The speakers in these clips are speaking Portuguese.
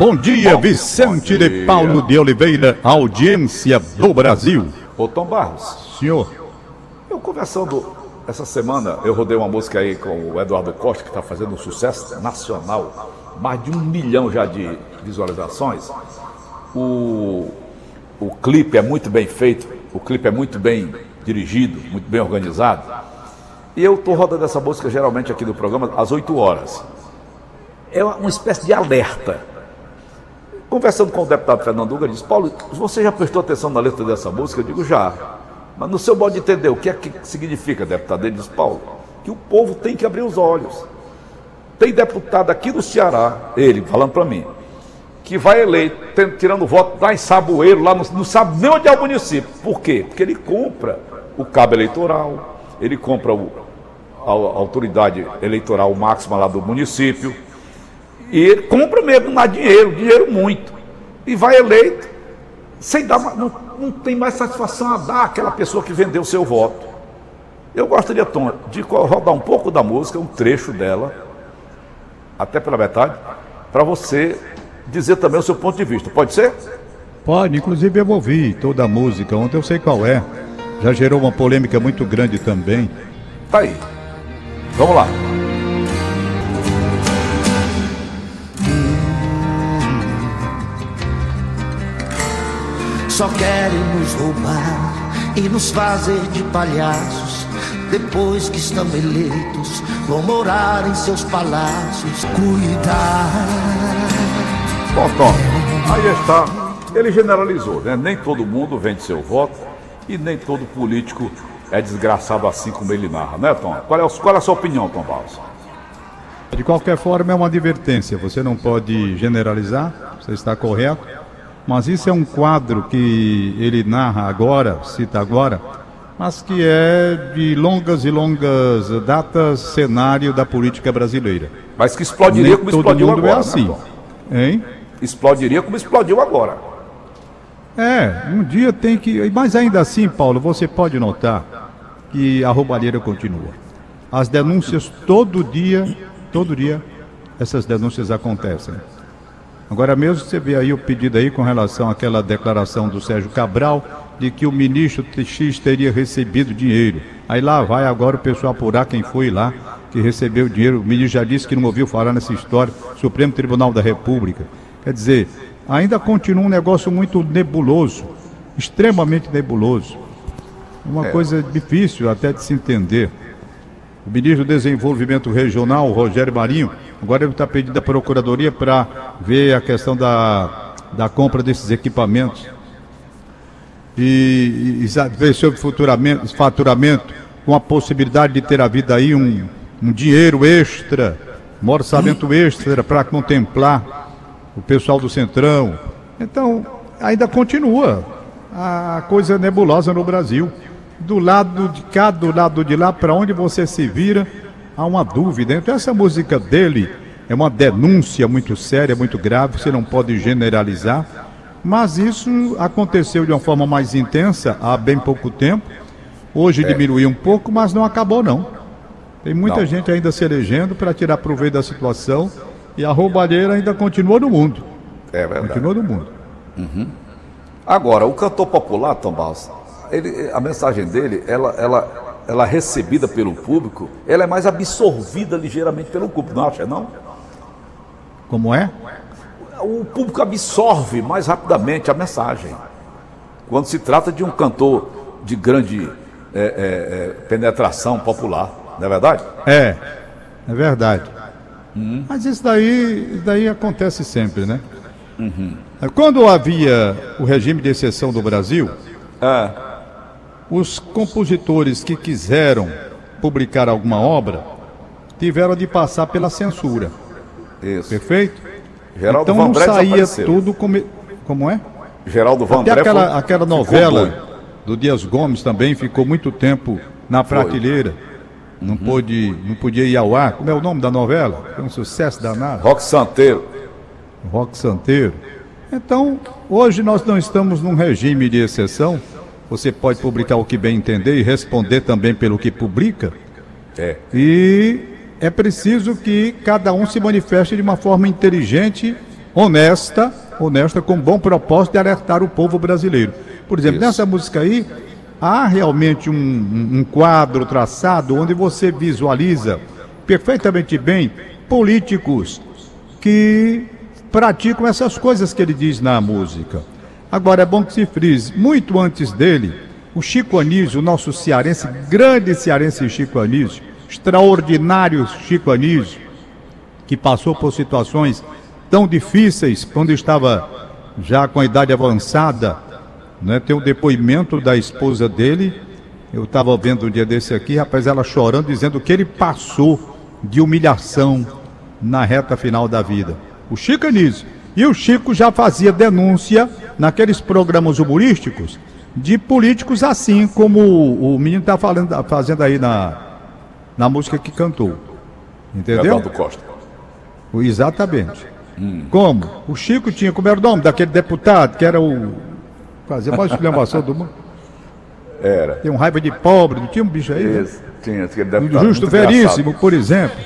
Bom dia, Vicente Bom dia. de Paulo de Oliveira, audiência do Brasil. Ô Tom Barros, Senhor, eu conversando essa semana, eu rodei uma música aí com o Eduardo Costa, que está fazendo um sucesso nacional, mais de um milhão já de visualizações. O, o clipe é muito bem feito, o clipe é muito bem dirigido, muito bem organizado. E eu estou rodando essa música geralmente aqui no programa às 8 horas. É uma espécie de alerta. Conversando com o deputado Fernando Uga, ele disse, Paulo, você já prestou atenção na letra dessa música? Eu digo, já. Mas no seu modo de entender, o que é que significa, deputado? Ele disse, Paulo, que o povo tem que abrir os olhos. Tem deputado aqui do Ceará, ele falando para mim, que vai eleito, tirando voto lá em Saboeiro, lá no, não sabe nem onde é o município. Por quê? Porque ele compra o cabo eleitoral, ele compra o- a, a autoridade eleitoral máxima lá do município, e ele compra mesmo, dá dinheiro, dinheiro muito. E vai eleito, sem dar, não, não tem mais satisfação a dar àquela pessoa que vendeu o seu voto. Eu gostaria, Tom, de rodar um pouco da música, um trecho dela, até pela metade, para você dizer também o seu ponto de vista. Pode ser? pode, inclusive eu ouvi toda a música ontem, eu sei qual é. Já gerou uma polêmica muito grande também. Tá aí. Vamos lá. Só querem nos roubar e nos fazer de palhaços. Depois que estão eleitos, vão morar em seus palácios. Cuidar. Bom, Tom, aí está. Ele generalizou, né? Nem todo mundo vende seu voto e nem todo político é desgraçado assim como ele narra, né, Tom? Qual é, o- qual é a sua opinião, Tom Barros? De qualquer forma, é uma advertência. Você não pode generalizar, você está correto. Mas isso é um quadro que ele narra agora, cita agora, mas que é de longas e longas datas cenário da política brasileira. Mas que explodiria Nem como todo explodiu mundo agora, é assim. né? Hein? Explodiria como explodiu agora. É, um dia tem que. Mas ainda assim, Paulo, você pode notar que a roubalheira continua. As denúncias todo dia, todo dia, essas denúncias acontecem. Agora mesmo você vê aí o pedido aí com relação àquela declaração do Sérgio Cabral de que o ministro X teria recebido dinheiro. Aí lá vai agora o pessoal apurar quem foi lá que recebeu o dinheiro. O ministro já disse que não ouviu falar nessa história. Supremo Tribunal da República. Quer dizer, ainda continua um negócio muito nebuloso, extremamente nebuloso. Uma coisa difícil até de se entender. O ministro do Desenvolvimento Regional, Rogério Marinho, agora ele está pedindo à Procuradoria para ver a questão da, da compra desses equipamentos. E, e sa- ver sobre faturamento, faturamento, com a possibilidade de ter havido aí um, um dinheiro extra, um orçamento extra para contemplar o pessoal do Centrão. Então, ainda continua a coisa nebulosa no Brasil. Do lado de cá, do lado de lá, para onde você se vira, há uma dúvida. Então, essa música dele é uma denúncia muito séria, muito grave, você não pode generalizar. Mas isso aconteceu de uma forma mais intensa há bem pouco tempo. Hoje diminuiu um pouco, mas não acabou, não. Tem muita Não. gente ainda se elegendo para tirar proveito da situação e a roubalheira ainda continua no mundo. É verdade. Continua no mundo. Agora, o cantor popular, Tom Barros, ele, a mensagem dele, ela, ela, ela é recebida pelo público, ela é mais absorvida ligeiramente pelo público, não acha, não? Como é? O público absorve mais rapidamente a mensagem. Quando se trata de um cantor de grande é, é, é, penetração popular, não é verdade? É, é verdade. Mas isso daí, isso daí acontece sempre, né? Quando havia o regime de exceção do Brasil, É. os compositores que quiseram publicar alguma obra tiveram de passar pela censura, Isso. perfeito? Geraldo então não saía tudo como, como é? Geraldo Até Vandré aquela, foi- aquela novela do Dias Gomes também ficou muito tempo na prateleira. Não, pôde, não podia ir ao ar. Como é o nome da novela? Foi um sucesso danado. Rock Santeiro. Rock Santeiro. Então, hoje nós não estamos num regime de exceção. Você pode publicar o que bem entender e responder também pelo que publica. É. E é preciso que cada um se manifeste de uma forma inteligente honesta, honesta, com bom propósito de alertar o povo brasileiro. Por exemplo, Isso. nessa música aí, há realmente um, um, quadro traçado onde você visualiza perfeitamente bem políticos que praticam essas coisas que ele diz na música. Agora é bom que se frise, muito antes dele, o Chico Anísio, nosso cearense, grande cearense Chico Anísio, extraordinário Chico Anísio, que passou por situações tão difíceis quando estava já com a idade avançada. Né? Tem o depoimento da esposa dele. Eu estava vendo um dia desse aqui, rapaz, ela chorando, dizendo que ele passou de humilhação na reta final da vida. O Chico Anísio. E o Chico já fazia denúncia naqueles programas humorísticos de políticos assim como o menino está fazendo aí na, na música que cantou. Entendeu? Eduardo Costa. Exatamente. Hum. Como? O Chico tinha, como era o nome daquele deputado que era o. Fazia mais exclamação do mundo. Era. Tem um raiva de pobre, não tinha um bicho aí? Né? Tinha, tinha deputado. Justo Veríssimo, por exemplo.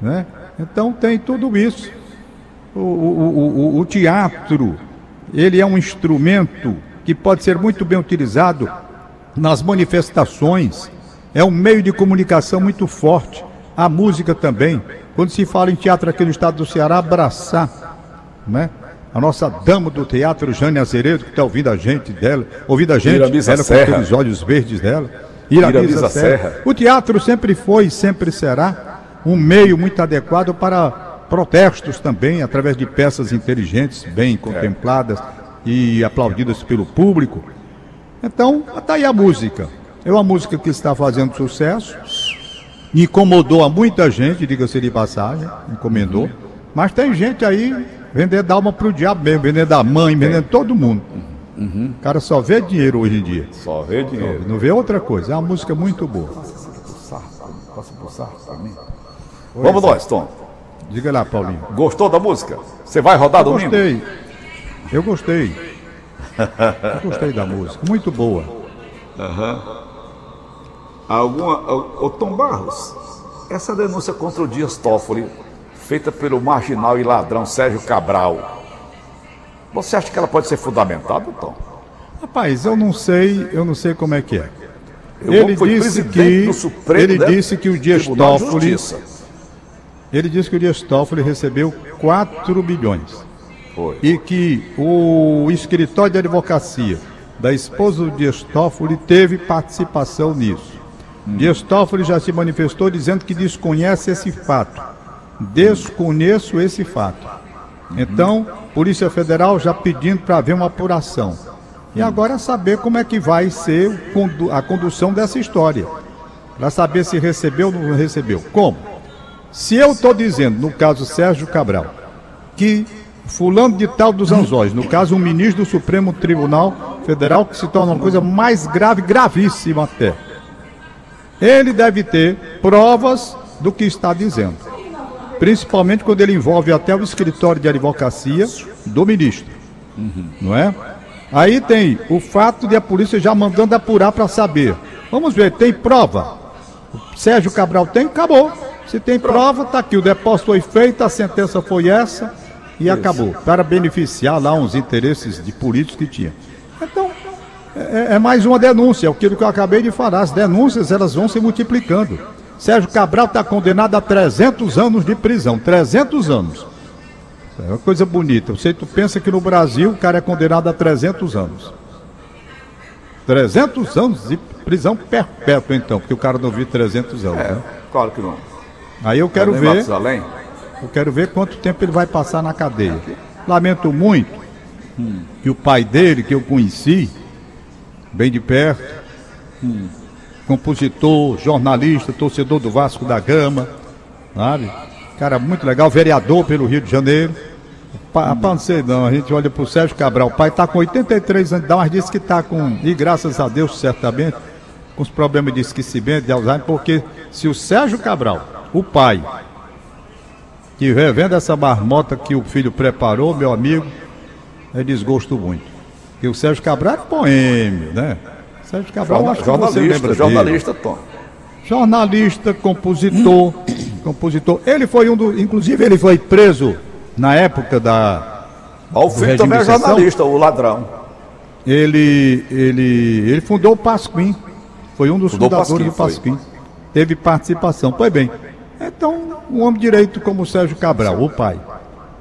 Né? Então tem tudo isso. O, o, o, o teatro, ele é um instrumento que pode ser muito bem utilizado nas manifestações. É um meio de comunicação muito forte. A música também. Quando se fala em teatro aqui no estado do Ceará, abraçar, né? A nossa dama do teatro, Jane Azeredo, que está ouvindo a gente dela, ouvindo a gente, Iramisa ela Serra. com aqueles olhos verdes dela. Iramisa, Iramisa Serra. Serra. O teatro sempre foi e sempre será um meio muito adequado para protestos também, através de peças inteligentes, bem contempladas e aplaudidas pelo público. Então, está aí a música. É uma música que está fazendo sucesso incomodou a muita gente, diga-se de passagem, encomendou. Uhum. Mas tem gente aí vendendo alma pro diabo mesmo, vendendo a mãe, vendendo todo mundo. Uhum. O cara só vê dinheiro hoje em dia. Só vê dinheiro. Não vê outra coisa. É uma música muito boa. Passa pulsar pra mim. Vamos nós, Tom. Diga lá, Paulinho. Gostou da música? Você vai rodar Eu domingo? Gostei. Eu gostei. Eu gostei da música. Muito boa. Aham. Uhum alguma. O, Tom Barros, essa denúncia contra o Dias Toffoli, feita pelo marginal e ladrão Sérgio Cabral, você acha que ela pode ser fundamentada, Tom? Rapaz, eu não sei, eu não sei como é que é. Eu ele disse que ele disse que o Dias Toffoli ele disse que o Dias Toffoli recebeu 4 bilhões. Foi. E que o escritório de advocacia da esposa do Dias Toffoli teve participação nisso. Dias Toffoli já se manifestou dizendo que desconhece esse fato. Desconheço esse fato. Então, Polícia Federal já pedindo para haver uma apuração. E agora é saber como é que vai ser a condução dessa história. Para saber se recebeu ou não recebeu. Como? Se eu estou dizendo, no caso Sérgio Cabral, que fulano de tal dos anzóis, no caso um ministro do Supremo Tribunal Federal, que se torna uma coisa mais grave, gravíssima até ele deve ter provas do que está dizendo. Principalmente quando ele envolve até o escritório de advocacia do ministro. Não é? Aí tem o fato de a polícia já mandando apurar para saber. Vamos ver, tem prova? Sérgio Cabral tem? Acabou. Se tem prova, está aqui. O depósito foi feito, a sentença foi essa e Isso. acabou. Para beneficiar lá uns interesses de políticos que tinha. Então, é, é mais uma denúncia, é aquilo que eu acabei de falar. As denúncias elas vão se multiplicando. Sérgio Cabral está condenado a 300 anos de prisão. 300 anos. É uma coisa bonita. Você tu pensa que no Brasil o cara é condenado a 300 anos. 300 anos de prisão perpétua, então, porque o cara não viu 300 anos. É, né? claro que não. Aí eu quero ver. Eu quero ver quanto tempo ele vai passar na cadeia. Lamento muito hum. que o pai dele, que eu conheci, bem de perto. Hum. Compositor, jornalista, torcedor do Vasco da Gama, sabe? Cara muito legal, vereador pelo Rio de Janeiro. Hum. não sei não, a gente olha pro Sérgio Cabral, o pai está com 83 anos, mas disse que está com, e graças a Deus, certamente, com os problemas de esquecimento, de Alzheimer, porque se o Sérgio Cabral, o pai, que vendo essa marmota que o filho preparou, meu amigo, é desgosto muito. E o Sérgio Cabral era poêmio, né? Sérgio Cabral, Jornal, acho que jornalista, você lembra jornalista, dele. Tom. Jornalista, compositor, compositor. Ele foi um do, inclusive ele foi preso na época da. O filho também é jornalista, o ladrão. Ele, ele, ele fundou o Pasquim. Foi um dos fundou fundadores do Pasquim. Teve participação. Pois bem, então, um homem direito como o Sérgio Cabral, o pai.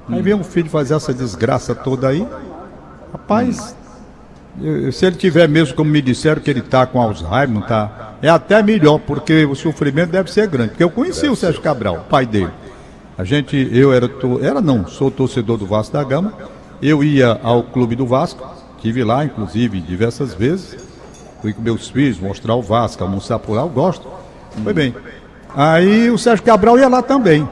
Aí vem um filho fazer essa desgraça toda aí. Rapaz, se ele tiver mesmo, como me disseram, que ele está com Alzheimer, não tá, é até melhor, porque o sofrimento deve ser grande. Porque eu conheci o Sérgio Cabral, o pai dele. A gente, eu era, era não, sou torcedor do Vasco da Gama. Eu ia ao clube do Vasco, tive lá, inclusive, diversas vezes. Fui com meus filhos mostrar o Vasco, almoçar por lá, eu gosto. Foi bem. Aí o Sérgio Cabral ia lá também.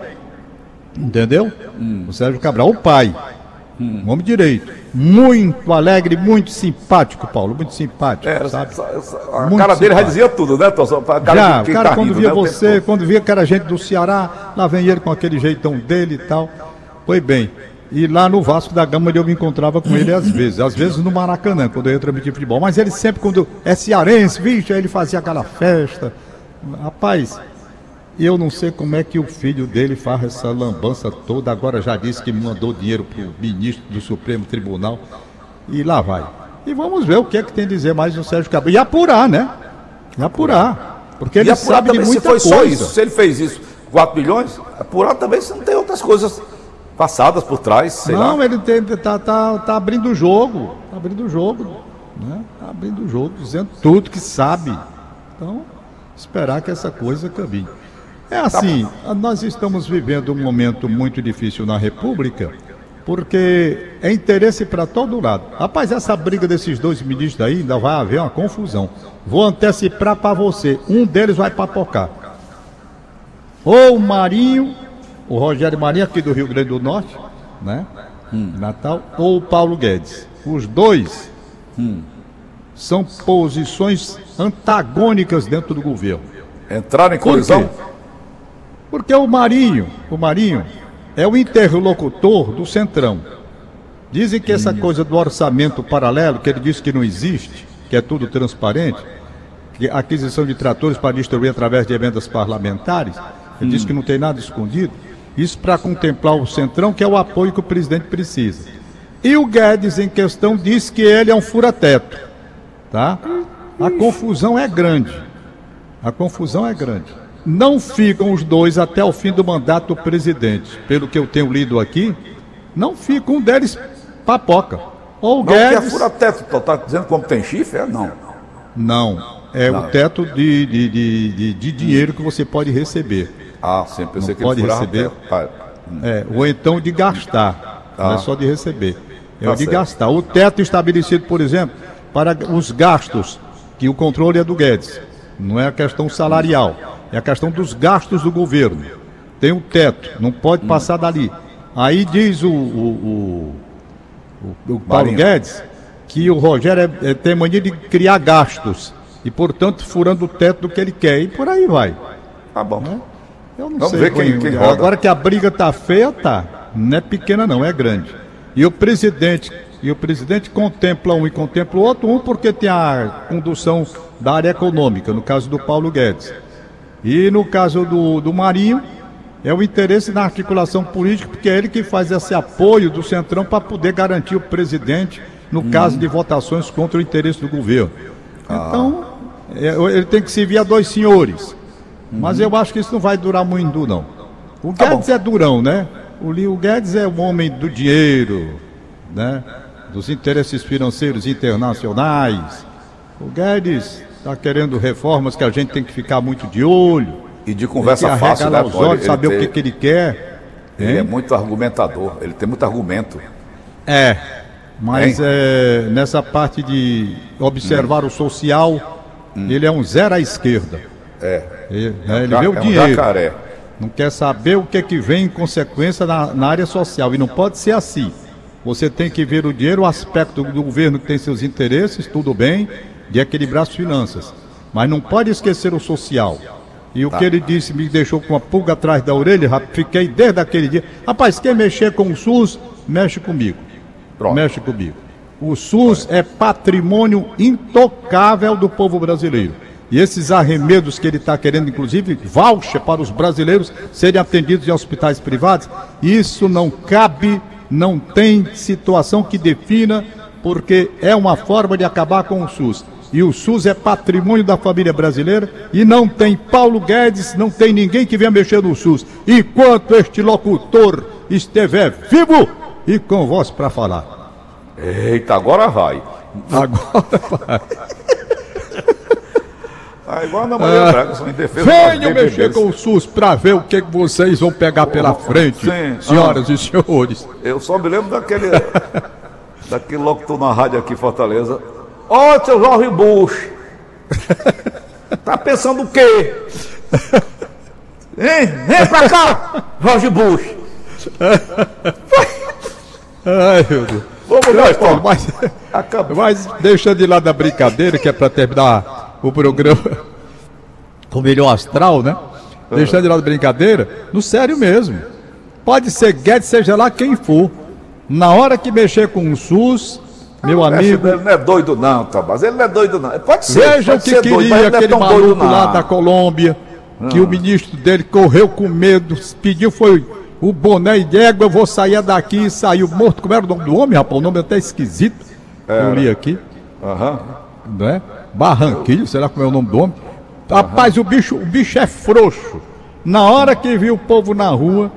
Entendeu? Hum. O Sérgio Cabral, o pai. Hum. Um homem direito. Muito alegre, muito simpático, Paulo. Muito simpático, é, sabe? Essa, essa, a muito cara dele já dizia tudo, né, Tosson? já, o cara tá quando rindo, via né, você, quando via que era gente do Ceará, lá vem ele com aquele jeitão dele e tal. Foi bem. E lá no Vasco da Gama eu me encontrava com ele às vezes, às vezes no Maracanã, quando eu ia transmitir futebol. Mas ele sempre, quando é cearense, vixe, aí ele fazia aquela festa. Rapaz, eu não sei como é que o filho dele faz essa lambança toda. Agora já disse que mandou dinheiro para o ministro do Supremo Tribunal. E lá vai. E vamos ver o que é que tem a dizer mais o Sérgio Cabral. E apurar, né? E apurar. Porque ele sabe de muita se foi coisa. Só isso. Se ele fez isso, 4 milhões, apurar também se não tem outras coisas passadas por trás, não, lá. ele tem, tá, tá, tá abrindo o jogo. Tá abrindo o jogo. Né? Tá abrindo o jogo, dizendo tudo que sabe. Então, esperar que essa coisa caminhe. É assim, nós estamos vivendo um momento muito difícil na República, porque é interesse para todo lado. Rapaz, essa briga desses dois ministros aí ainda vai haver uma confusão. Vou antecipar para você, um deles vai papocar. Ou o Marinho, o Rogério Marinho aqui do Rio Grande do Norte, né? Hum. Natal, ou o Paulo Guedes. Os dois hum. são posições antagônicas dentro do governo. Entraram em colisão? Porque o Marinho, o Marinho é o interlocutor do Centrão. Dizem que essa coisa do orçamento paralelo, que ele disse que não existe, que é tudo transparente, que aquisição de tratores para distribuir através de emendas parlamentares, ele hum. disse que não tem nada escondido. Isso para contemplar o Centrão, que é o apoio que o presidente precisa. E o Guedes, em questão, diz que ele é um fura-teto. Tá? A confusão é grande. A confusão é grande não ficam os dois até o fim do mandato do presidente. Pelo que eu tenho lido aqui, não fica um deles papoca. Ou não, Guedes... que é fura-teto, tá dizendo como tem chifre? É não. Não, é não. o teto de, de, de, de, dinheiro que você pode receber. Ah, sim, pensei não que pode receber. É, ou então de gastar, ah. não é só de receber. É tá o de certo. gastar. O teto estabelecido, por exemplo, para os gastos, que o controle é do Guedes, não é a questão salarial. É a questão dos gastos do governo. Tem um teto, não pode hum. passar dali. Aí diz o, o, o, o Paulo Guedes que o Rogério é, é, tem mania de criar gastos e, portanto, furando o teto do que ele quer. E por aí vai. Tá bom. Né? Eu não Vamos sei ver quem, quem roda. Agora que a briga tá feia, tá. Não é pequena, não, é grande. E o presidente, e o presidente contempla um e contempla o outro, um porque tem a condução da área econômica, no caso do Paulo Guedes. E no caso do, do Marinho, é o interesse na articulação política, porque é ele que faz esse apoio do Centrão para poder garantir o presidente no hum. caso de votações contra o interesse do governo. Ah. Então, é, ele tem que servir a dois senhores. Hum. Mas eu acho que isso não vai durar muito, não. O tá Guedes é durão, né? O, o Guedes é um homem do dinheiro, né? Dos interesses financeiros internacionais. O Guedes está querendo reformas que a gente tem que ficar muito de olho. E de conversa fácil, né, os olhos, saber o que, que ele quer. Ele hein? é muito argumentador, ele tem muito argumento. É, mas é, nessa parte de observar hum. o social, hum. ele é um zero à esquerda. É. Ele, é, ele vê o é dinheiro. não quer saber o que, é que vem em consequência na, na área social. E não pode ser assim. Você tem que ver o dinheiro, o aspecto do governo que tem seus interesses, tudo bem, de equilibrar as finanças. Mas não pode esquecer o social. E o tá. que ele disse me deixou com uma pulga atrás da orelha, fiquei desde aquele dia. Rapaz, quer mexer com o SUS, mexe comigo. Pronto. Mexe comigo. O SUS é patrimônio intocável do povo brasileiro. E esses arremedos que ele está querendo, inclusive, voucher para os brasileiros serem atendidos em hospitais privados, isso não cabe, não tem situação que defina, porque é uma forma de acabar com o SUS. E o SUS é patrimônio da família brasileira e não tem Paulo Guedes, não tem ninguém que venha mexer no SUS. Enquanto este locutor estiver vivo e com voz para falar. Eita, agora vai. Agora vai. Ah, igual a Ana Maria Braga, são em defesa Venham mexer com o SUS para ver o que vocês vão pegar pela frente, Sim. senhoras e senhores. Eu só me lembro daquele. daquele locutor na rádio aqui em Fortaleza. Ó, seu Jorge Bush! Tá pensando o quê? Hein? Vem pra cá, Jorge Bush! Ai, meu Deus. Vamos lá, Tom. Mas, Acabou. mas deixando de lado a brincadeira, que é para terminar o programa com o melhor astral, né? Deixando de lado a brincadeira, no sério mesmo. Pode ser Guedes, seja lá quem for. Na hora que mexer com o SUS, meu amigo, Ele não é doido, não, Tomás. Ele não é doido, não. Pode ser. Veja o pode que ser doido, queria não é aquele tão doido, maluco não. lá da Colômbia, que o ministro dele correu com medo, pediu foi o boné de égua, eu vou sair daqui e saiu morto. Como era o nome do homem, rapaz? O nome é até esquisito. Eu li aqui, Aham. não é? Barranquilho, será como é o nome do homem? Rapaz, o bicho, o bicho é frouxo. Na hora que viu o povo na rua,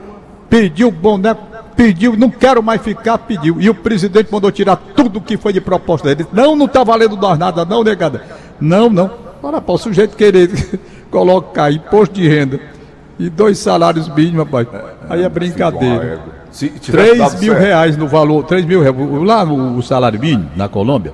pediu o boné, pediu, não quero mais ficar, pediu. E o presidente mandou tirar tudo que foi de proposta dele. Não, não tá valendo nós nada, não, negada. Não, não. Olha, pô, o sujeito querer colocar imposto de renda e dois salários mínimos, rapaz. Aí é brincadeira. Se tivesse 3 dado mil certo. reais no valor, 3 mil reais, lá o salário mínimo, na Colômbia.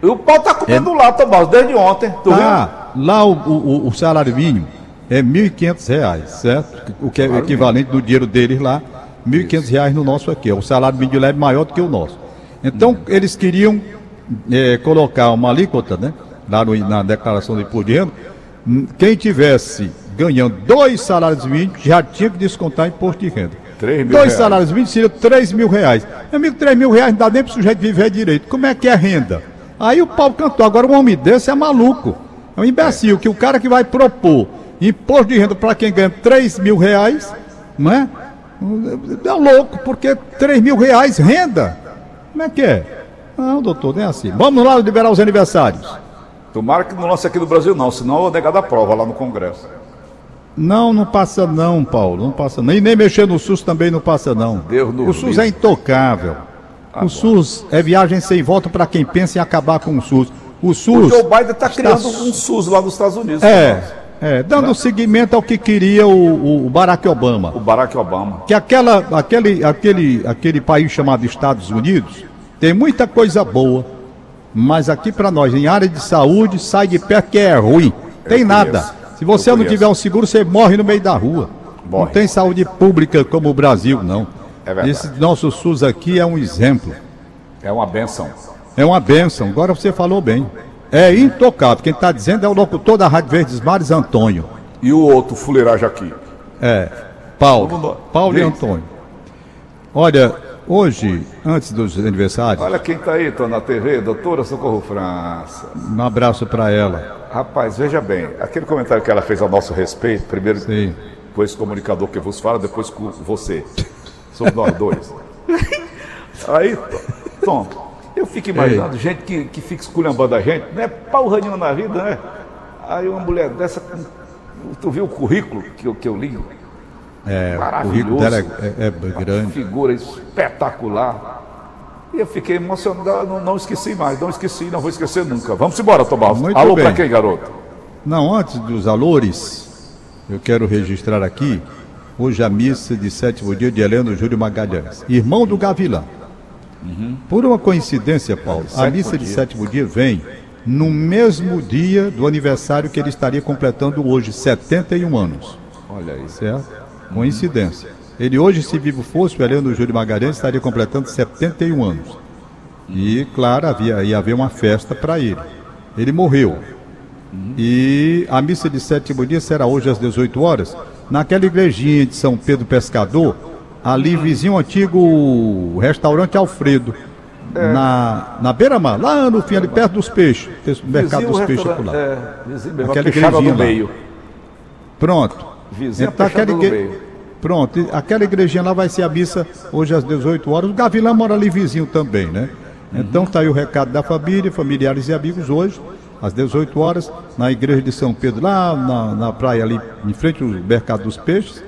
E o pau tá comendo lá, Tomás, desde ontem. Tu viu? Ah, lá o, o, o salário mínimo é 1.500 reais, certo? O que é equivalente do dinheiro deles lá, 1.500 reais no nosso aqui. O salário mínimo de lá é maior do que o nosso. Então, eles queriam eh, colocar uma alíquota, né? Lá no- na declaração de imposto de renda. hum, Quem tivesse ganhando dois salários mínimos já tinha que descontar imposto de renda. Mil dois reais. salários mínimos seria 3 mil reais. Meu amigo, 3 mil reais não dá nem para o sujeito viver direito. Como é que é renda? Aí o pau cantou. Agora um homem desse é maluco. É um imbecil, que o cara que vai propor imposto de renda para quem ganha 3 mil reais, não é? É louco, porque 3 mil reais renda. Como é que é? Não, doutor, nem assim. Vamos lá liberar os aniversários. Tomara que não lance aqui no Brasil, não, senão eu vou negar da prova lá no Congresso. Não, não passa não, Paulo, não passa não. E nem mexer no SUS também não passa não. Deus o SUS é intocável. o SUS é viagem sem volta para quem pensa em acabar com o SUS. O O SUS Joe Biden está está criando um SUS lá nos Estados Unidos. é, é dando seguimento ao que queria o, o Barack Obama. O Barack Obama. Que aquela, aquele, aquele, aquele país chamado Estados Unidos tem muita coisa boa, mas aqui para nós, em área de saúde, sai de perto que é ruim. Tem Eu nada. conheço. Se você Eu não conheço. tiver um seguro, você morre no meio da rua. Não Morre. tem saúde pública como o Brasil, não. É verdade. Esse nosso SUS aqui é um exemplo. É uma benção. É uma bênção. Agora você falou bem. É intocável. Quem está dizendo é o locutor da Rádio Verdes Mares, Antônio. E o outro fuleiragem aqui? É, Paulo. Paulo e. Antônio. Olha, hoje, antes dos aniversários, Olha quem tá aí, tô na TV, doutora Socorro França. um abraço para ela. Rapaz, veja bem, aquele comentário que ela fez a nosso respeito, primeiro Sim. com esse comunicador que vos fala, depois com você. Somos nós dois. Aí, Tom, eu fico imaginando gente que, que fica esculhambando a gente, não é pau ranhando na vida, né? Aí uma mulher dessa, tu viu o currículo que eu, que eu li? É, o Maravilhoso. currículo dela é, é- é grande. figura espetacular. E eu fiquei emocionado, não, não esqueci mais, não esqueci, não vou esquecer nunca. Vamos embora, Tomás. Muito Alô pra quem, garoto? Não, antes dos alores, eu quero registrar aqui hoje a missa de sétimo dia de Heleno Júlio Magalhães, irmão do Gavilã. Por uma coincidência, Paulo, a missa de sétimo dia vem no mesmo dia do aniversário que ele estaria completando hoje, 71 anos. Olha aí. Certo? Coincidência. Ele hoje, se vivo fosse, o Heleno Júlio Magalhães estaria completando 71 anos. E, claro, havia, ia haver uma festa para ele. Ele morreu. E a missa de sétimo dia será hoje às 18 horas, naquela igrejinha de São Pedro Pescador, ali vizinho antigo restaurante Alfredo. É. Na, na beira-mar, lá no fim, ali perto dos peixes. O mercado Vizinho dos peixes por lá. É, vizinho mesmo, Aquela igrejinha lá. meio. Pronto. Vizinho Então, aquela igre- meio. Pronto, aquela igrejinha lá vai ser a missa hoje às 18 horas. O Gavilã mora ali vizinho também, né? Então tá aí o recado da família, familiares e amigos hoje, às 18 horas, na igreja de São Pedro, lá na, na praia ali, em frente ao mercado dos peixes,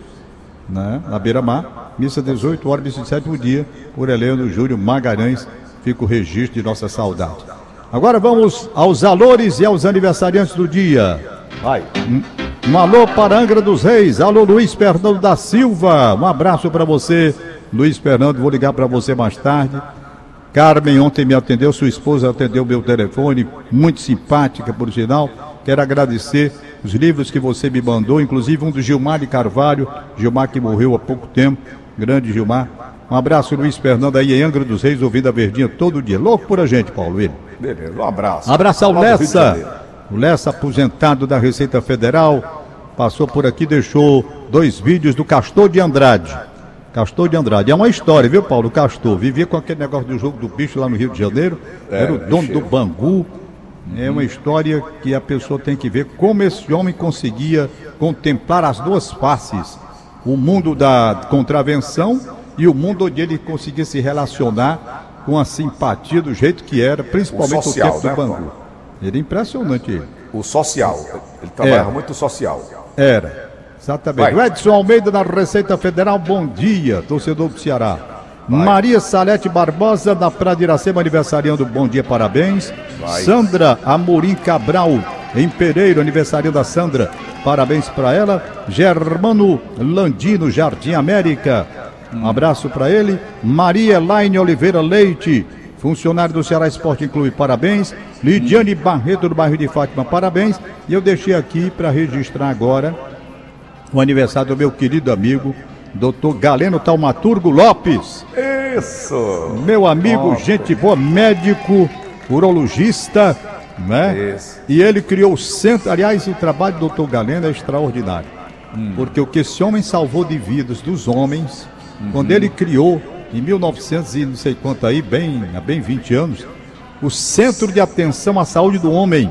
né? Na beira-mar. Missa 18 horas, de sétimo dia, por Heleno Júlio Magalhães. Fica o registro de nossa saudade. Agora vamos aos valores e aos aniversariantes do dia. Vai. Um alô para Angra dos Reis, alô Luiz Fernando da Silva, um abraço para você, Luiz Fernando, vou ligar para você mais tarde. Carmen ontem me atendeu, sua esposa atendeu meu telefone, muito simpática por sinal. Quero agradecer os livros que você me mandou, inclusive um do Gilmar de Carvalho, Gilmar que morreu há pouco tempo, grande Gilmar. Um abraço, Luiz Fernando, aí em Angra dos Reis, ouvindo a Verdinha todo dia. Louco por a gente, Paulo, ele. Beleza, um abraço. De Janeiro. Lessa. O Lessa, aposentado da Receita Federal, passou por aqui, deixou dois vídeos do Castor de Andrade. Castor de Andrade. É uma história, viu, Paulo? O Castor vivia com aquele negócio do jogo do bicho lá no Rio de Janeiro. É, Era o dono do Bangu. É uma história que a pessoa tem que ver como esse homem conseguia contemplar as duas faces. O mundo da contravenção e o mundo onde ele conseguia se relacionar com a simpatia do jeito que era, principalmente O social, o tempo né, do Bangu. Era impressionante ele. O social. Ele trabalhava É. muito social. Era. Exatamente. Vai. O Edson Almeida da Receita Federal, bom dia, torcedor do Ceará. Maria Salete Barbosa da Praia de Iracema, aniversariando, bom dia, parabéns. Vai. Sandra Amorim Cabral, em Pereiro, aniversário da Sandra, parabéns para ela. Germano Landino, Jardim América, um abraço para ele. Maria Elaine Oliveira Leite, funcionário do Ceará Esporte Clube, parabéns. Lidiane Barreto, do bairro de Fátima, parabéns. E eu deixei aqui para registrar agora o aniversário do meu querido amigo, doutor Galeno Taumaturgo Lopes. Isso. Meu amigo, gente boa, médico, urologista, né? Isso. E ele criou o centro. Aliás, o trabalho do doutor Galeno é extraordinário. Porque o que esse homem salvou de vidas dos homens, quando ele criou, em 1900 e não sei quanto aí, bem, há bem 20 anos, o Centro de Atenção à Saúde do Homem,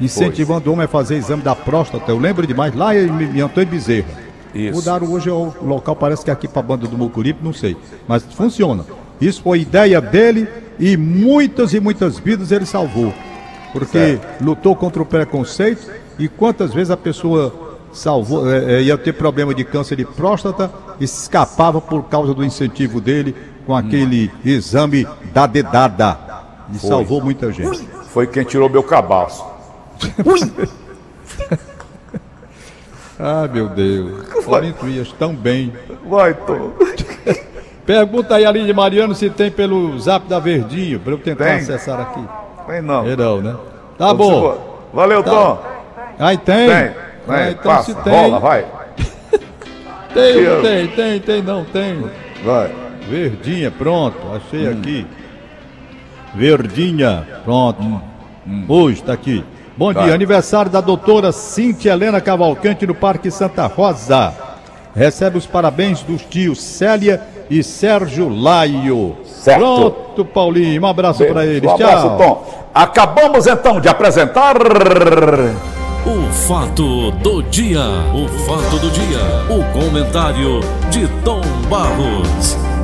incentivando o homem a fazer exame da próstata. Eu lembro demais, lá em, em Antônio Bezerra. Isso. Mudaram hoje o local, parece que é aqui para a banda do Mucuripe, não sei. Mas funciona. Isso foi ideia dele e muitas e muitas vidas ele salvou. Porque lutou contra o preconceito e quantas vezes a pessoa salvou, eh, eh, ia ter problema de câncer de próstata e se escapava por causa do incentivo dele com aquele exame da dedada. E salvou muita gente. Foi quem tirou meu cabaço. Ah, meu Deus. Olinto Ias tão bem. Vai, Tom. Pergunta aí ali de Mariano se tem pelo zap da Verdinho, para eu tentar Tem. acessar aqui. Vem não. É não, né? Tá bom. Valeu, Tom. Aí tem. Tem. Ah, Vem, então passa, se tem. rola, vai. Tem, Eu. tem, tem, tem, não tem. Vai. Verdinha, pronto, achei Hum. aqui. Verdinha, pronto. Hoje está aqui. Bom Tá. dia, aniversário da doutora Cintia Helena Cavalcante no Parque Santa Rosa. Recebe os parabéns dos tios Célia e Sérgio Laio. Certo. Pronto, Paulinho, um abraço para eles. Um abraço, Tchau. Tom. Acabamos então de apresentar. O fato do dia, o fato do dia, o comentário de Tom Barros.